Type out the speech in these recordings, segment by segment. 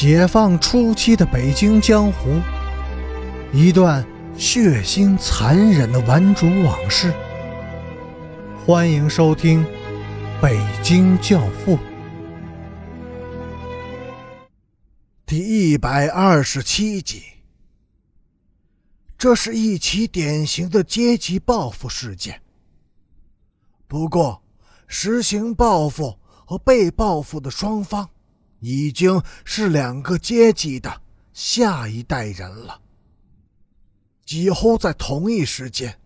解放初期的北京江湖，一段血腥残忍的顽主往事。欢迎收听《北京教父》第一百二十七集。这是一起典型的阶级报复事件。不过，实行报复和被报复的双方。已经是两个阶级的下一代人了。几乎在同一时间，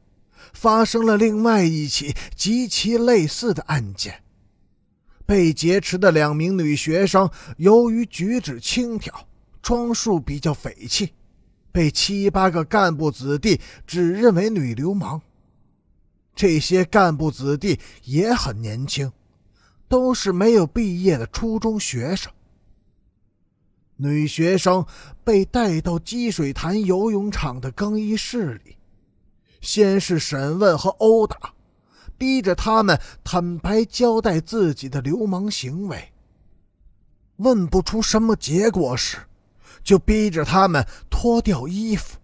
发生了另外一起极其类似的案件。被劫持的两名女学生，由于举止轻佻、装束比较匪气，被七八个干部子弟指认为女流氓。这些干部子弟也很年轻，都是没有毕业的初中学生。女学生被带到积水潭游泳场的更衣室里，先是审问和殴打，逼着他们坦白交代自己的流氓行为。问不出什么结果时，就逼着他们脱掉衣服。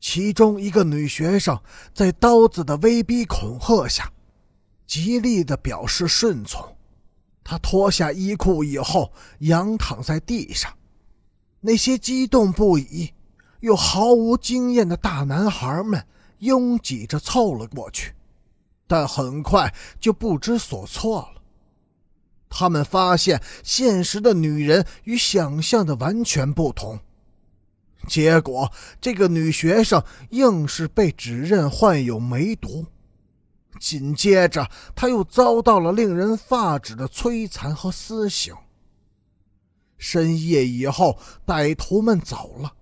其中一个女学生在刀子的威逼恐吓下，极力的表示顺从。他脱下衣裤以后，仰躺在地上。那些激动不已又毫无经验的大男孩们拥挤着凑了过去，但很快就不知所措了。他们发现现实的女人与想象的完全不同。结果，这个女学生硬是被指认患有梅毒。紧接着，他又遭到了令人发指的摧残和私刑。深夜以后，歹徒们走了，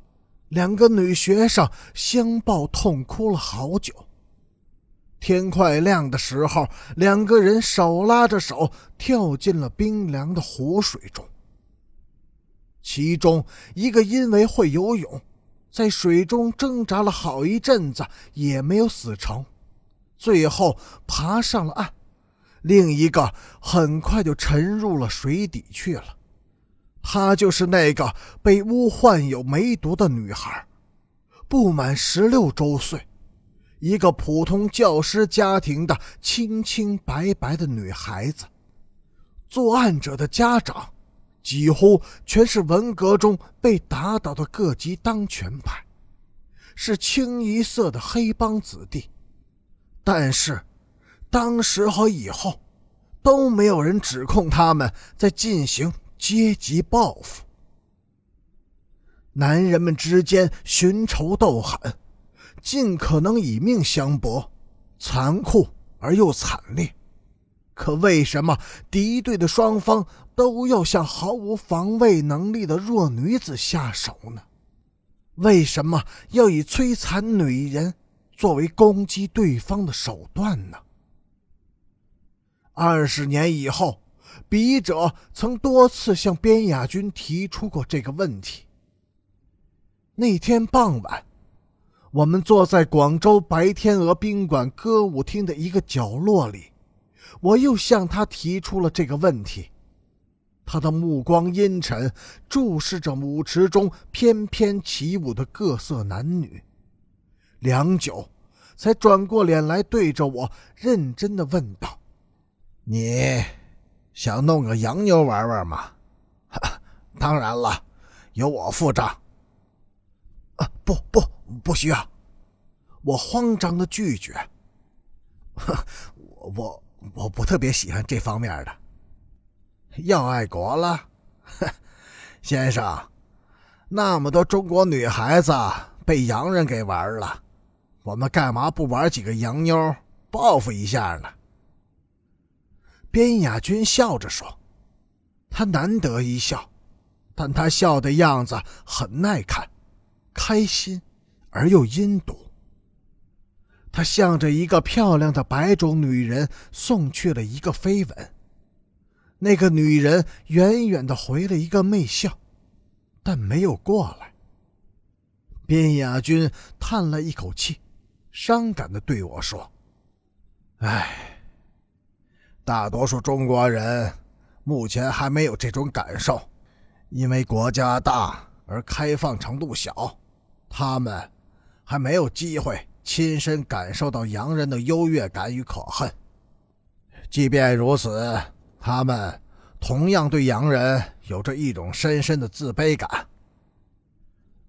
两个女学生相抱痛哭了好久。天快亮的时候，两个人手拉着手跳进了冰凉的湖水中。其中一个因为会游泳，在水中挣扎了好一阵子，也没有死成。最后爬上了岸，另一个很快就沉入了水底去了。她就是那个被诬患有梅毒的女孩，不满十六周岁，一个普通教师家庭的清清白白的女孩子。作案者的家长几乎全是文革中被打倒的各级当权派，是清一色的黑帮子弟。但是，当时和以后，都没有人指控他们在进行阶级报复。男人们之间寻仇斗狠，尽可能以命相搏，残酷而又惨烈。可为什么敌对的双方都要向毫无防卫能力的弱女子下手呢？为什么要以摧残女人？作为攻击对方的手段呢？二十年以后，笔者曾多次向边雅军提出过这个问题。那天傍晚，我们坐在广州白天鹅宾馆歌舞厅的一个角落里，我又向他提出了这个问题。他的目光阴沉，注视着舞池中翩翩起舞的各色男女。良久，才转过脸来，对着我认真的问道：“你想弄个洋妞玩玩吗？”“ 当然了，由我付账。”“啊，不不，不需要！”我慌张的拒绝。“我我我不特别喜欢这方面的。”“要爱国了？”“ 先生，那么多中国女孩子被洋人给玩了。”我们干嘛不玩几个洋妞报复一下呢？边雅君笑着说：“他难得一笑，但他笑的样子很耐看，开心而又阴毒。他向着一个漂亮的白种女人送去了一个飞吻，那个女人远远的回了一个媚笑，但没有过来。边雅君叹了一口气。”伤感的对我说：“哎，大多数中国人目前还没有这种感受，因为国家大而开放程度小，他们还没有机会亲身感受到洋人的优越感与可恨。即便如此，他们同样对洋人有着一种深深的自卑感。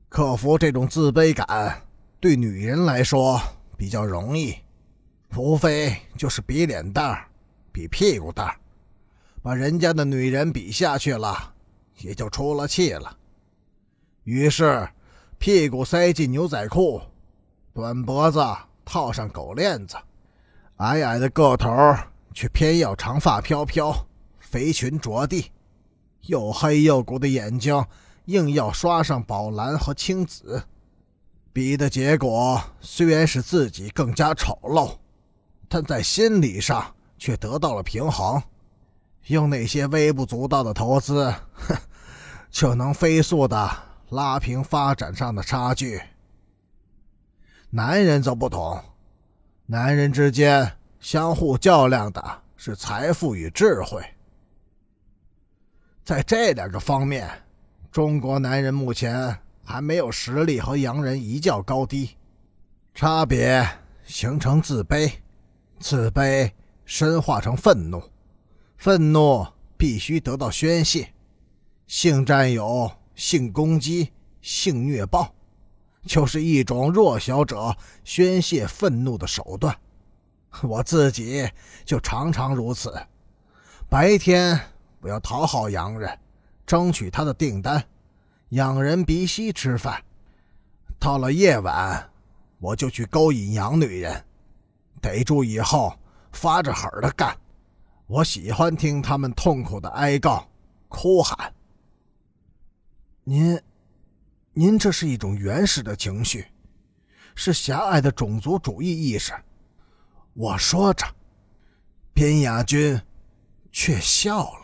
克服这种自卑感，对女人来说比较容易，无非就是比脸蛋比屁股大把人家的女人比下去了。也就出了气了。于是，屁股塞进牛仔裤，短脖子套上狗链子，矮矮的个头却偏要长发飘飘，肥裙着地，又黑又鼓的眼睛硬要刷上宝蓝和青紫。比的结果虽然使自己更加丑陋，但在心理上却得到了平衡。用那些微不足道的投资，哼。就能飞速的拉平发展上的差距。男人则不同，男人之间相互较量的是财富与智慧。在这两个方面，中国男人目前还没有实力和洋人一较高低。差别形成自卑，自卑深化成愤怒，愤怒必须得到宣泄。性占有、性攻击、性虐暴，就是一种弱小者宣泄愤怒的手段。我自己就常常如此。白天我要讨好洋人，争取他的订单，仰人鼻息吃饭；到了夜晚，我就去勾引洋女人，逮住以后发着狠的干。我喜欢听他们痛苦的哀告、哭喊。您，您这是一种原始的情绪，是狭隘的种族主义意识。我说着，边雅君却笑了。